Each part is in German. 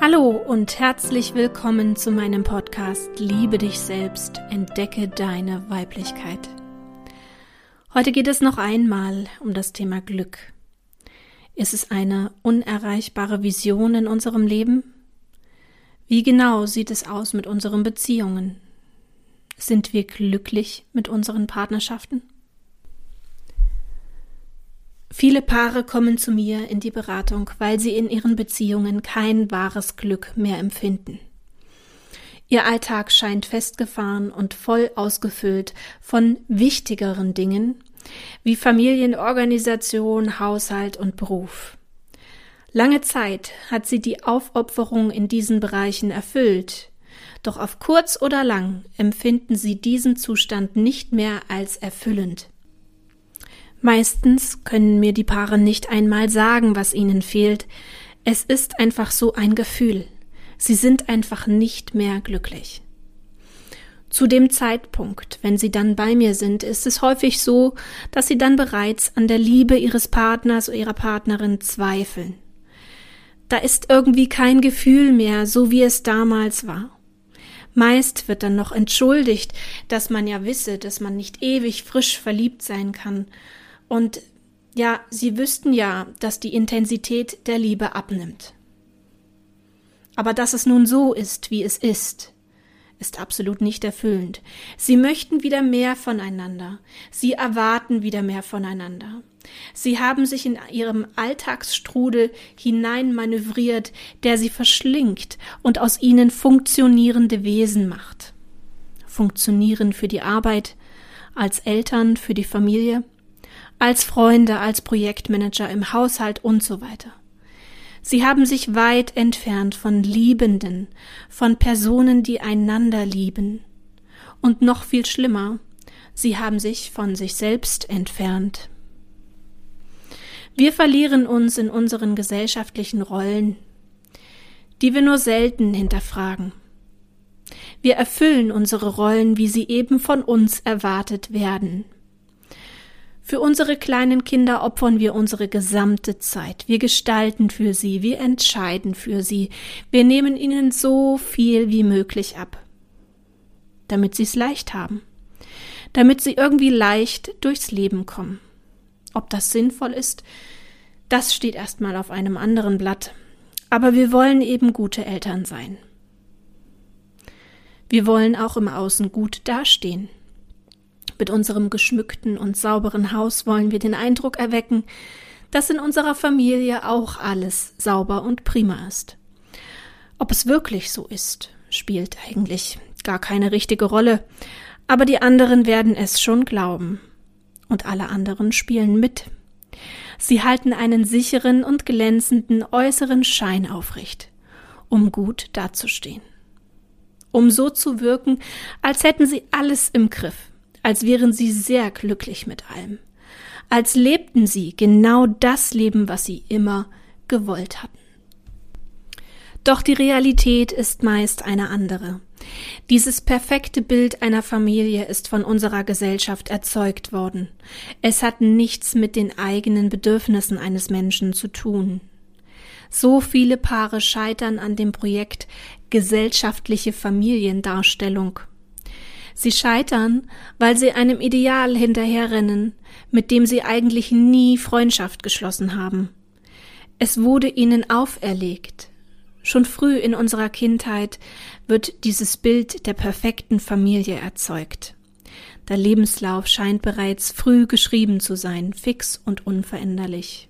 Hallo und herzlich willkommen zu meinem Podcast Liebe dich selbst, entdecke deine Weiblichkeit. Heute geht es noch einmal um das Thema Glück. Ist es eine unerreichbare Vision in unserem Leben? Wie genau sieht es aus mit unseren Beziehungen? Sind wir glücklich mit unseren Partnerschaften? Viele Paare kommen zu mir in die Beratung, weil sie in ihren Beziehungen kein wahres Glück mehr empfinden. Ihr Alltag scheint festgefahren und voll ausgefüllt von wichtigeren Dingen wie Familienorganisation, Haushalt und Beruf. Lange Zeit hat sie die Aufopferung in diesen Bereichen erfüllt, doch auf kurz oder lang empfinden sie diesen Zustand nicht mehr als erfüllend. Meistens können mir die Paare nicht einmal sagen, was ihnen fehlt. Es ist einfach so ein Gefühl. Sie sind einfach nicht mehr glücklich. Zu dem Zeitpunkt, wenn sie dann bei mir sind, ist es häufig so, dass sie dann bereits an der Liebe ihres Partners oder ihrer Partnerin zweifeln. Da ist irgendwie kein Gefühl mehr, so wie es damals war. Meist wird dann noch entschuldigt, dass man ja wisse, dass man nicht ewig frisch verliebt sein kann und ja, sie wüssten ja, dass die Intensität der Liebe abnimmt. Aber dass es nun so ist, wie es ist, ist absolut nicht erfüllend. Sie möchten wieder mehr voneinander. Sie erwarten wieder mehr voneinander. Sie haben sich in ihrem Alltagsstrudel hineinmanövriert, der sie verschlingt und aus ihnen funktionierende Wesen macht. Funktionieren für die Arbeit, als Eltern, für die Familie, als Freunde, als Projektmanager im Haushalt und so weiter. Sie haben sich weit entfernt von Liebenden, von Personen, die einander lieben. Und noch viel schlimmer, sie haben sich von sich selbst entfernt. Wir verlieren uns in unseren gesellschaftlichen Rollen, die wir nur selten hinterfragen. Wir erfüllen unsere Rollen, wie sie eben von uns erwartet werden. Für unsere kleinen Kinder opfern wir unsere gesamte Zeit. Wir gestalten für sie, wir entscheiden für sie, wir nehmen ihnen so viel wie möglich ab, damit sie es leicht haben, damit sie irgendwie leicht durchs Leben kommen. Ob das sinnvoll ist, das steht erstmal auf einem anderen Blatt. Aber wir wollen eben gute Eltern sein. Wir wollen auch im Außen gut dastehen. Mit unserem geschmückten und sauberen Haus wollen wir den Eindruck erwecken, dass in unserer Familie auch alles sauber und prima ist. Ob es wirklich so ist, spielt eigentlich gar keine richtige Rolle, aber die anderen werden es schon glauben. Und alle anderen spielen mit. Sie halten einen sicheren und glänzenden äußeren Schein aufrecht, um gut dazustehen. Um so zu wirken, als hätten sie alles im Griff, als wären sie sehr glücklich mit allem, als lebten sie genau das Leben, was sie immer gewollt hatten. Doch die Realität ist meist eine andere. Dieses perfekte Bild einer Familie ist von unserer Gesellschaft erzeugt worden. Es hat nichts mit den eigenen Bedürfnissen eines Menschen zu tun. So viele Paare scheitern an dem Projekt gesellschaftliche Familiendarstellung. Sie scheitern, weil sie einem Ideal hinterherrennen, mit dem sie eigentlich nie Freundschaft geschlossen haben. Es wurde ihnen auferlegt. Schon früh in unserer Kindheit wird dieses Bild der perfekten Familie erzeugt. Der Lebenslauf scheint bereits früh geschrieben zu sein, fix und unveränderlich.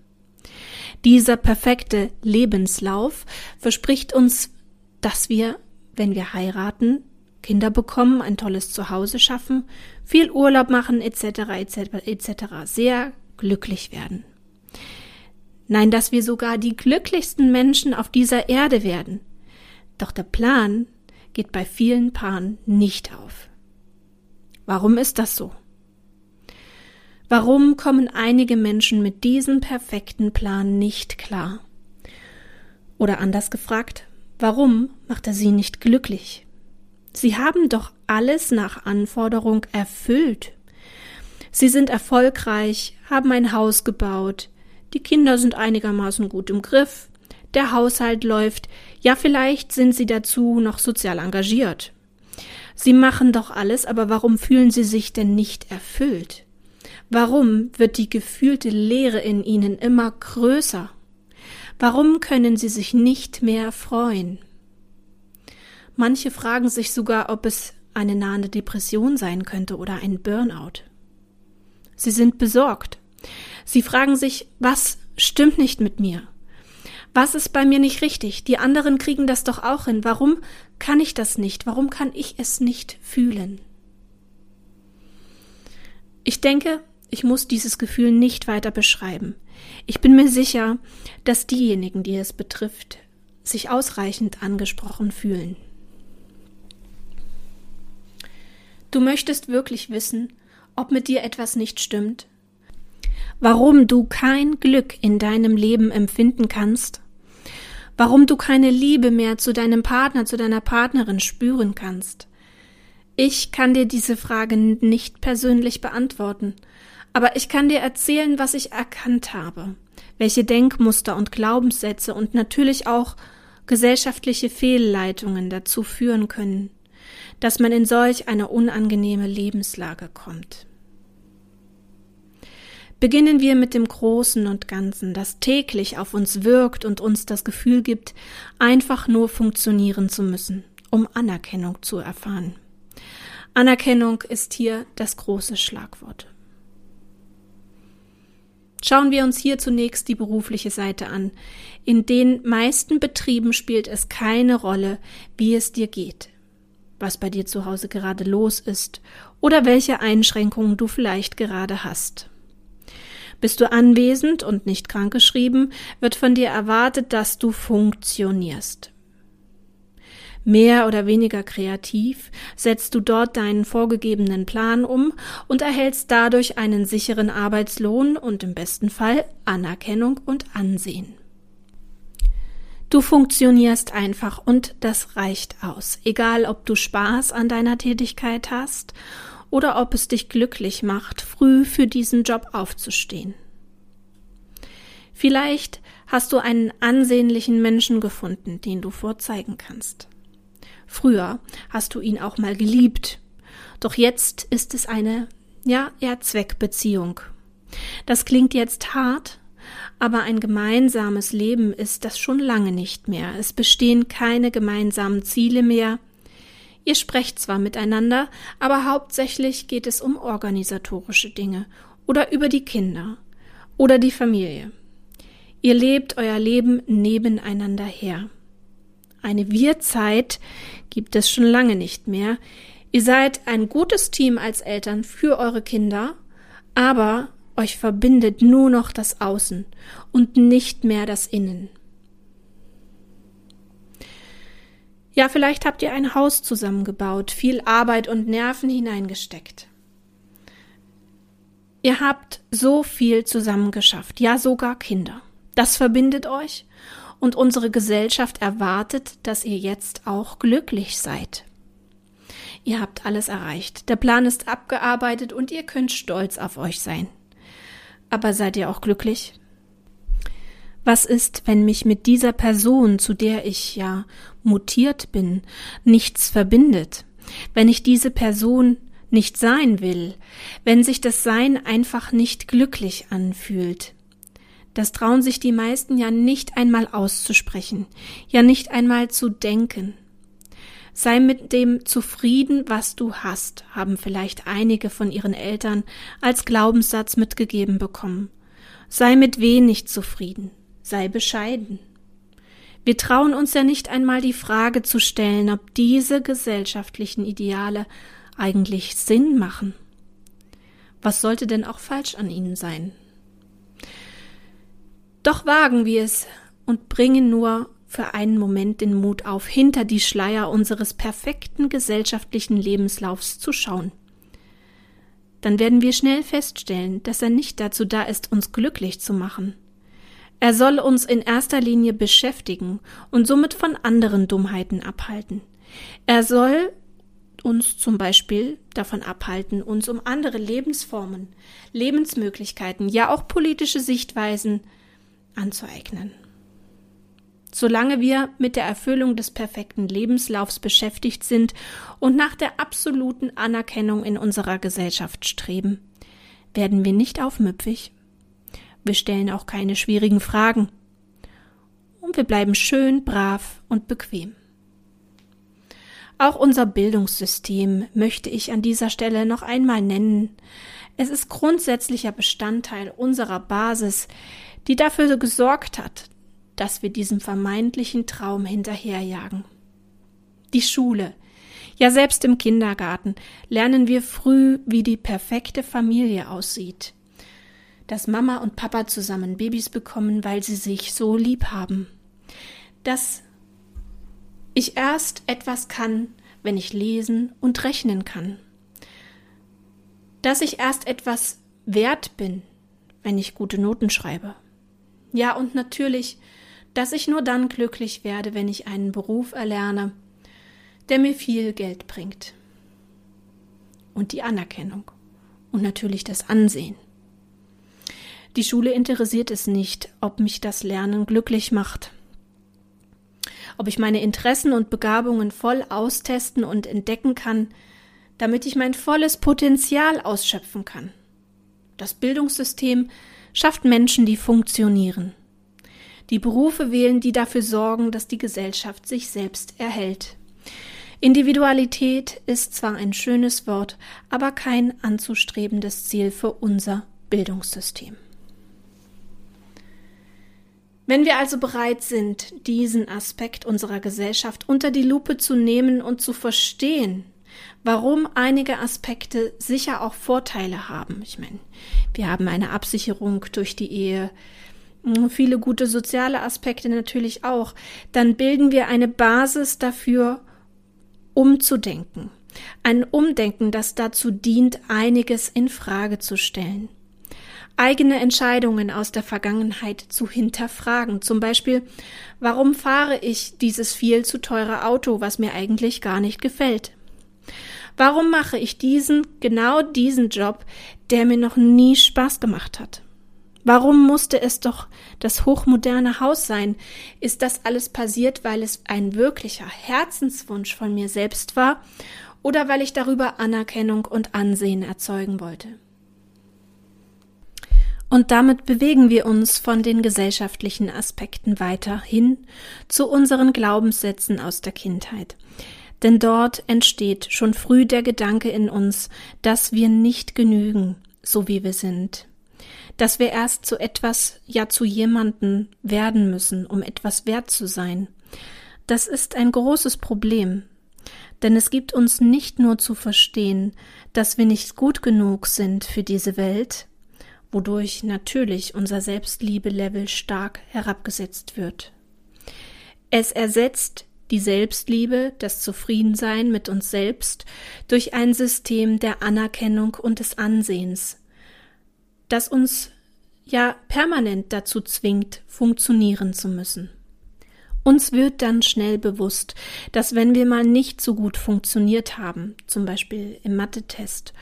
Dieser perfekte Lebenslauf verspricht uns, dass wir, wenn wir heiraten, Kinder bekommen, ein tolles Zuhause schaffen, viel Urlaub machen etc. etc. etc. sehr glücklich werden. Nein, dass wir sogar die glücklichsten Menschen auf dieser Erde werden. Doch der Plan geht bei vielen Paaren nicht auf. Warum ist das so? Warum kommen einige Menschen mit diesem perfekten Plan nicht klar? Oder anders gefragt, warum macht er sie nicht glücklich? Sie haben doch alles nach Anforderung erfüllt. Sie sind erfolgreich, haben ein Haus gebaut, die Kinder sind einigermaßen gut im Griff, der Haushalt läuft, ja vielleicht sind sie dazu noch sozial engagiert. Sie machen doch alles, aber warum fühlen sie sich denn nicht erfüllt? Warum wird die gefühlte Leere in ihnen immer größer? Warum können sie sich nicht mehr freuen? Manche fragen sich sogar, ob es eine nahende Depression sein könnte oder ein Burnout. Sie sind besorgt. Sie fragen sich, was stimmt nicht mit mir? Was ist bei mir nicht richtig? Die anderen kriegen das doch auch hin. Warum kann ich das nicht? Warum kann ich es nicht fühlen? Ich denke, ich muss dieses Gefühl nicht weiter beschreiben. Ich bin mir sicher, dass diejenigen, die es betrifft, sich ausreichend angesprochen fühlen. Du möchtest wirklich wissen, ob mit dir etwas nicht stimmt, warum du kein Glück in deinem Leben empfinden kannst, warum du keine Liebe mehr zu deinem Partner, zu deiner Partnerin spüren kannst. Ich kann dir diese Frage nicht persönlich beantworten, aber ich kann dir erzählen, was ich erkannt habe, welche Denkmuster und Glaubenssätze und natürlich auch gesellschaftliche Fehlleitungen dazu führen können, dass man in solch eine unangenehme Lebenslage kommt. Beginnen wir mit dem Großen und Ganzen, das täglich auf uns wirkt und uns das Gefühl gibt, einfach nur funktionieren zu müssen, um Anerkennung zu erfahren. Anerkennung ist hier das große Schlagwort. Schauen wir uns hier zunächst die berufliche Seite an. In den meisten Betrieben spielt es keine Rolle, wie es dir geht, was bei dir zu Hause gerade los ist oder welche Einschränkungen du vielleicht gerade hast. Bist du anwesend und nicht krankgeschrieben, wird von dir erwartet, dass du funktionierst. Mehr oder weniger kreativ setzt du dort deinen vorgegebenen Plan um und erhältst dadurch einen sicheren Arbeitslohn und im besten Fall Anerkennung und Ansehen. Du funktionierst einfach und das reicht aus, egal ob du Spaß an deiner Tätigkeit hast oder ob es dich glücklich macht, früh für diesen Job aufzustehen. Vielleicht hast du einen ansehnlichen Menschen gefunden, den du vorzeigen kannst. Früher hast du ihn auch mal geliebt, doch jetzt ist es eine, ja, eher Zweckbeziehung. Das klingt jetzt hart, aber ein gemeinsames Leben ist das schon lange nicht mehr. Es bestehen keine gemeinsamen Ziele mehr, Ihr sprecht zwar miteinander, aber hauptsächlich geht es um organisatorische Dinge oder über die Kinder oder die Familie. Ihr lebt euer Leben nebeneinander her. Eine Wir-Zeit gibt es schon lange nicht mehr. Ihr seid ein gutes Team als Eltern für eure Kinder, aber euch verbindet nur noch das Außen und nicht mehr das Innen. Ja, vielleicht habt ihr ein Haus zusammengebaut, viel Arbeit und Nerven hineingesteckt. Ihr habt so viel zusammengeschafft, ja sogar Kinder. Das verbindet euch und unsere Gesellschaft erwartet, dass ihr jetzt auch glücklich seid. Ihr habt alles erreicht, der Plan ist abgearbeitet und ihr könnt stolz auf euch sein. Aber seid ihr auch glücklich? Was ist, wenn mich mit dieser Person, zu der ich ja mutiert bin, nichts verbindet? Wenn ich diese Person nicht sein will, wenn sich das Sein einfach nicht glücklich anfühlt. Das trauen sich die meisten ja nicht einmal auszusprechen, ja nicht einmal zu denken. Sei mit dem zufrieden, was du hast, haben vielleicht einige von ihren Eltern als Glaubenssatz mitgegeben bekommen. Sei mit wenig zufrieden sei bescheiden. Wir trauen uns ja nicht einmal die Frage zu stellen, ob diese gesellschaftlichen Ideale eigentlich Sinn machen. Was sollte denn auch falsch an ihnen sein? Doch wagen wir es und bringen nur für einen Moment den Mut auf, hinter die Schleier unseres perfekten gesellschaftlichen Lebenslaufs zu schauen. Dann werden wir schnell feststellen, dass er nicht dazu da ist, uns glücklich zu machen, er soll uns in erster Linie beschäftigen und somit von anderen Dummheiten abhalten. Er soll uns zum Beispiel davon abhalten, uns um andere Lebensformen, Lebensmöglichkeiten, ja auch politische Sichtweisen anzueignen. Solange wir mit der Erfüllung des perfekten Lebenslaufs beschäftigt sind und nach der absoluten Anerkennung in unserer Gesellschaft streben, werden wir nicht aufmüpfig. Wir stellen auch keine schwierigen Fragen. Und wir bleiben schön, brav und bequem. Auch unser Bildungssystem möchte ich an dieser Stelle noch einmal nennen. Es ist grundsätzlicher Bestandteil unserer Basis, die dafür gesorgt hat, dass wir diesem vermeintlichen Traum hinterherjagen. Die Schule. Ja, selbst im Kindergarten lernen wir früh, wie die perfekte Familie aussieht. Dass Mama und Papa zusammen Babys bekommen, weil sie sich so lieb haben. Dass ich erst etwas kann, wenn ich lesen und rechnen kann. Dass ich erst etwas wert bin, wenn ich gute Noten schreibe. Ja, und natürlich, dass ich nur dann glücklich werde, wenn ich einen Beruf erlerne, der mir viel Geld bringt. Und die Anerkennung. Und natürlich das Ansehen. Die Schule interessiert es nicht, ob mich das Lernen glücklich macht ob ich meine Interessen und Begabungen voll austesten und entdecken kann, damit ich mein volles Potenzial ausschöpfen kann. Das Bildungssystem schafft Menschen, die funktionieren. Die Berufe wählen, die dafür sorgen, dass die Gesellschaft sich selbst erhält. Individualität ist zwar ein schönes Wort, aber kein anzustrebendes Ziel für unser Bildungssystem. Wenn wir also bereit sind, diesen Aspekt unserer Gesellschaft unter die Lupe zu nehmen und zu verstehen, warum einige Aspekte sicher auch Vorteile haben. Ich meine, wir haben eine Absicherung durch die Ehe, viele gute soziale Aspekte natürlich auch, dann bilden wir eine Basis dafür, umzudenken. Ein Umdenken, das dazu dient, einiges in Frage zu stellen eigene Entscheidungen aus der Vergangenheit zu hinterfragen. Zum Beispiel, warum fahre ich dieses viel zu teure Auto, was mir eigentlich gar nicht gefällt? Warum mache ich diesen, genau diesen Job, der mir noch nie Spaß gemacht hat? Warum musste es doch das hochmoderne Haus sein? Ist das alles passiert, weil es ein wirklicher Herzenswunsch von mir selbst war oder weil ich darüber Anerkennung und Ansehen erzeugen wollte? Und damit bewegen wir uns von den gesellschaftlichen Aspekten weiter hin zu unseren Glaubenssätzen aus der Kindheit. Denn dort entsteht schon früh der Gedanke in uns, dass wir nicht genügen, so wie wir sind. Dass wir erst zu etwas, ja zu jemanden werden müssen, um etwas wert zu sein. Das ist ein großes Problem. Denn es gibt uns nicht nur zu verstehen, dass wir nicht gut genug sind für diese Welt, wodurch natürlich unser Selbstliebe-Level stark herabgesetzt wird. Es ersetzt die Selbstliebe, das Zufriedensein mit uns selbst durch ein System der Anerkennung und des Ansehens, das uns ja permanent dazu zwingt, funktionieren zu müssen. Uns wird dann schnell bewusst, dass wenn wir mal nicht so gut funktioniert haben, zum Beispiel im Mathe-Test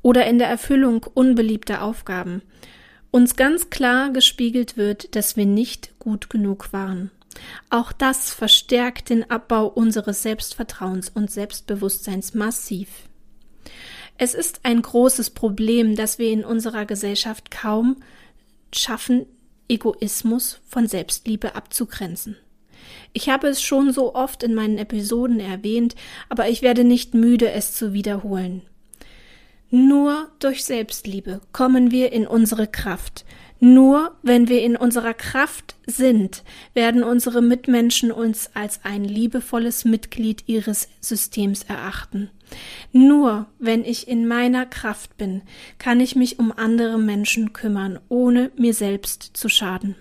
oder in der Erfüllung unbeliebter Aufgaben, uns ganz klar gespiegelt wird, dass wir nicht gut genug waren. Auch das verstärkt den Abbau unseres Selbstvertrauens und Selbstbewusstseins massiv. Es ist ein großes Problem, dass wir in unserer Gesellschaft kaum schaffen, Egoismus von Selbstliebe abzugrenzen. Ich habe es schon so oft in meinen Episoden erwähnt, aber ich werde nicht müde, es zu wiederholen. Nur durch Selbstliebe kommen wir in unsere Kraft. Nur wenn wir in unserer Kraft sind, werden unsere Mitmenschen uns als ein liebevolles Mitglied ihres Systems erachten. Nur wenn ich in meiner Kraft bin, kann ich mich um andere Menschen kümmern, ohne mir selbst zu schaden.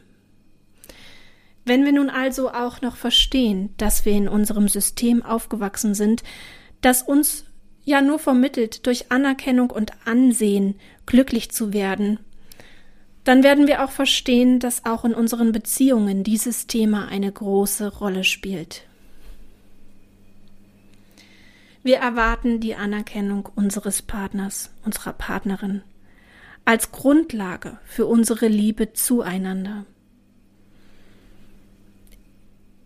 Wenn wir nun also auch noch verstehen, dass wir in unserem System aufgewachsen sind, das uns ja nur vermittelt, durch Anerkennung und Ansehen glücklich zu werden, dann werden wir auch verstehen, dass auch in unseren Beziehungen dieses Thema eine große Rolle spielt. Wir erwarten die Anerkennung unseres Partners, unserer Partnerin, als Grundlage für unsere Liebe zueinander.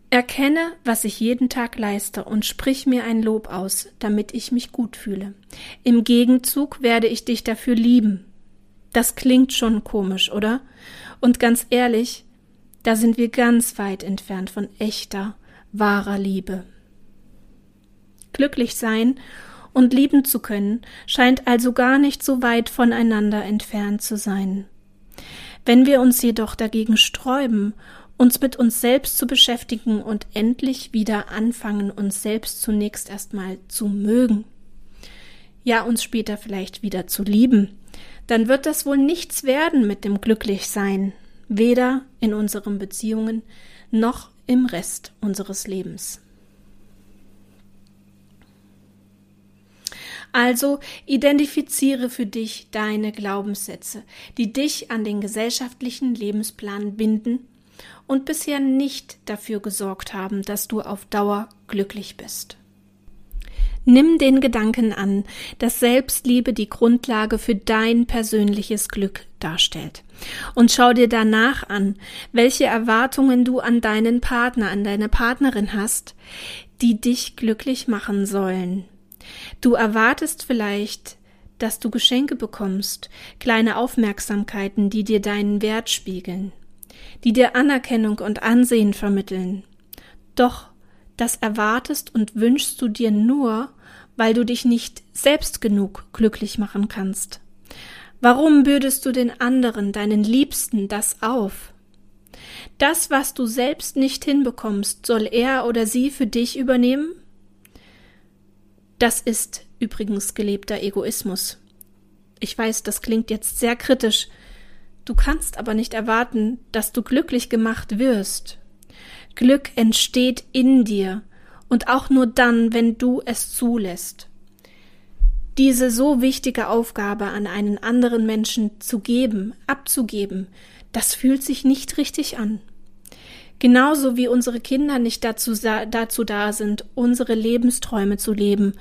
Erkenne, was ich jeden Tag leiste und sprich mir ein Lob aus, damit ich mich gut fühle. Im Gegenzug werde ich dich dafür lieben. Das klingt schon komisch, oder? Und ganz ehrlich, da sind wir ganz weit entfernt von echter, wahrer Liebe. Glücklich sein und lieben zu können, scheint also gar nicht so weit voneinander entfernt zu sein. Wenn wir uns jedoch dagegen sträuben uns mit uns selbst zu beschäftigen und endlich wieder anfangen, uns selbst zunächst erstmal zu mögen. Ja, uns später vielleicht wieder zu lieben. Dann wird das wohl nichts werden mit dem Glücklichsein, weder in unseren Beziehungen noch im Rest unseres Lebens. Also identifiziere für dich deine Glaubenssätze, die dich an den gesellschaftlichen Lebensplan binden und bisher nicht dafür gesorgt haben, dass du auf Dauer glücklich bist. Nimm den Gedanken an, dass Selbstliebe die Grundlage für dein persönliches Glück darstellt. Und schau dir danach an, welche Erwartungen du an deinen Partner, an deine Partnerin hast, die dich glücklich machen sollen. Du erwartest vielleicht, dass du Geschenke bekommst, kleine Aufmerksamkeiten, die dir deinen Wert spiegeln die dir Anerkennung und Ansehen vermitteln. Doch das erwartest und wünschst du dir nur, weil du dich nicht selbst genug glücklich machen kannst. Warum bürdest du den anderen, deinen Liebsten, das auf? Das, was du selbst nicht hinbekommst, soll er oder sie für dich übernehmen? Das ist übrigens gelebter Egoismus. Ich weiß, das klingt jetzt sehr kritisch, Du kannst aber nicht erwarten, dass du glücklich gemacht wirst. Glück entsteht in dir und auch nur dann, wenn du es zulässt. Diese so wichtige Aufgabe an einen anderen Menschen zu geben, abzugeben, das fühlt sich nicht richtig an. Genauso wie unsere Kinder nicht dazu, dazu da sind, unsere Lebensträume zu leben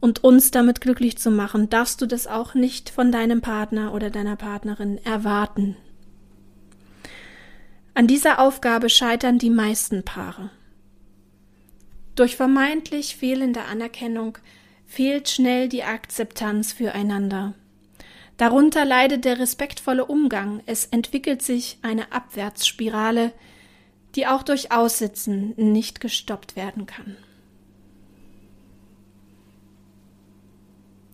und uns damit glücklich zu machen, darfst du das auch nicht von deinem Partner oder deiner Partnerin erwarten. An dieser Aufgabe scheitern die meisten Paare. Durch vermeintlich fehlende Anerkennung fehlt schnell die Akzeptanz füreinander. Darunter leidet der respektvolle Umgang, es entwickelt sich eine Abwärtsspirale, die auch durch Aussitzen nicht gestoppt werden kann.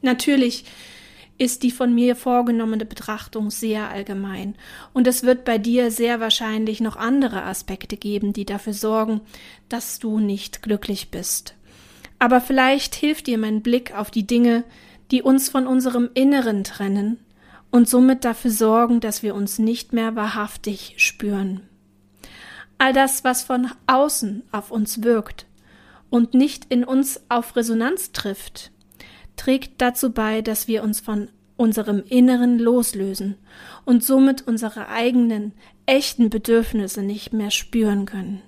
Natürlich ist die von mir vorgenommene Betrachtung sehr allgemein, und es wird bei dir sehr wahrscheinlich noch andere Aspekte geben, die dafür sorgen, dass du nicht glücklich bist. Aber vielleicht hilft dir mein Blick auf die Dinge, die uns von unserem Inneren trennen und somit dafür sorgen, dass wir uns nicht mehr wahrhaftig spüren. All das, was von außen auf uns wirkt und nicht in uns auf Resonanz trifft, trägt dazu bei, dass wir uns von unserem Inneren loslösen und somit unsere eigenen, echten Bedürfnisse nicht mehr spüren können.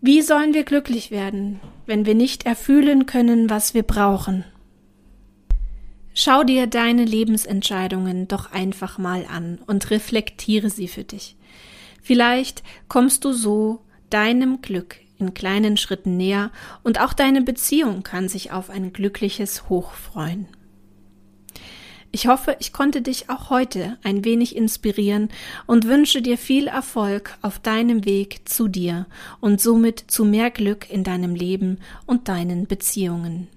Wie sollen wir glücklich werden, wenn wir nicht erfühlen können, was wir brauchen? Schau dir deine Lebensentscheidungen doch einfach mal an und reflektiere sie für dich. Vielleicht kommst du so deinem Glück in kleinen Schritten näher und auch deine Beziehung kann sich auf ein glückliches Hoch freuen. Ich hoffe, ich konnte dich auch heute ein wenig inspirieren und wünsche dir viel Erfolg auf deinem Weg zu dir und somit zu mehr Glück in deinem Leben und deinen Beziehungen.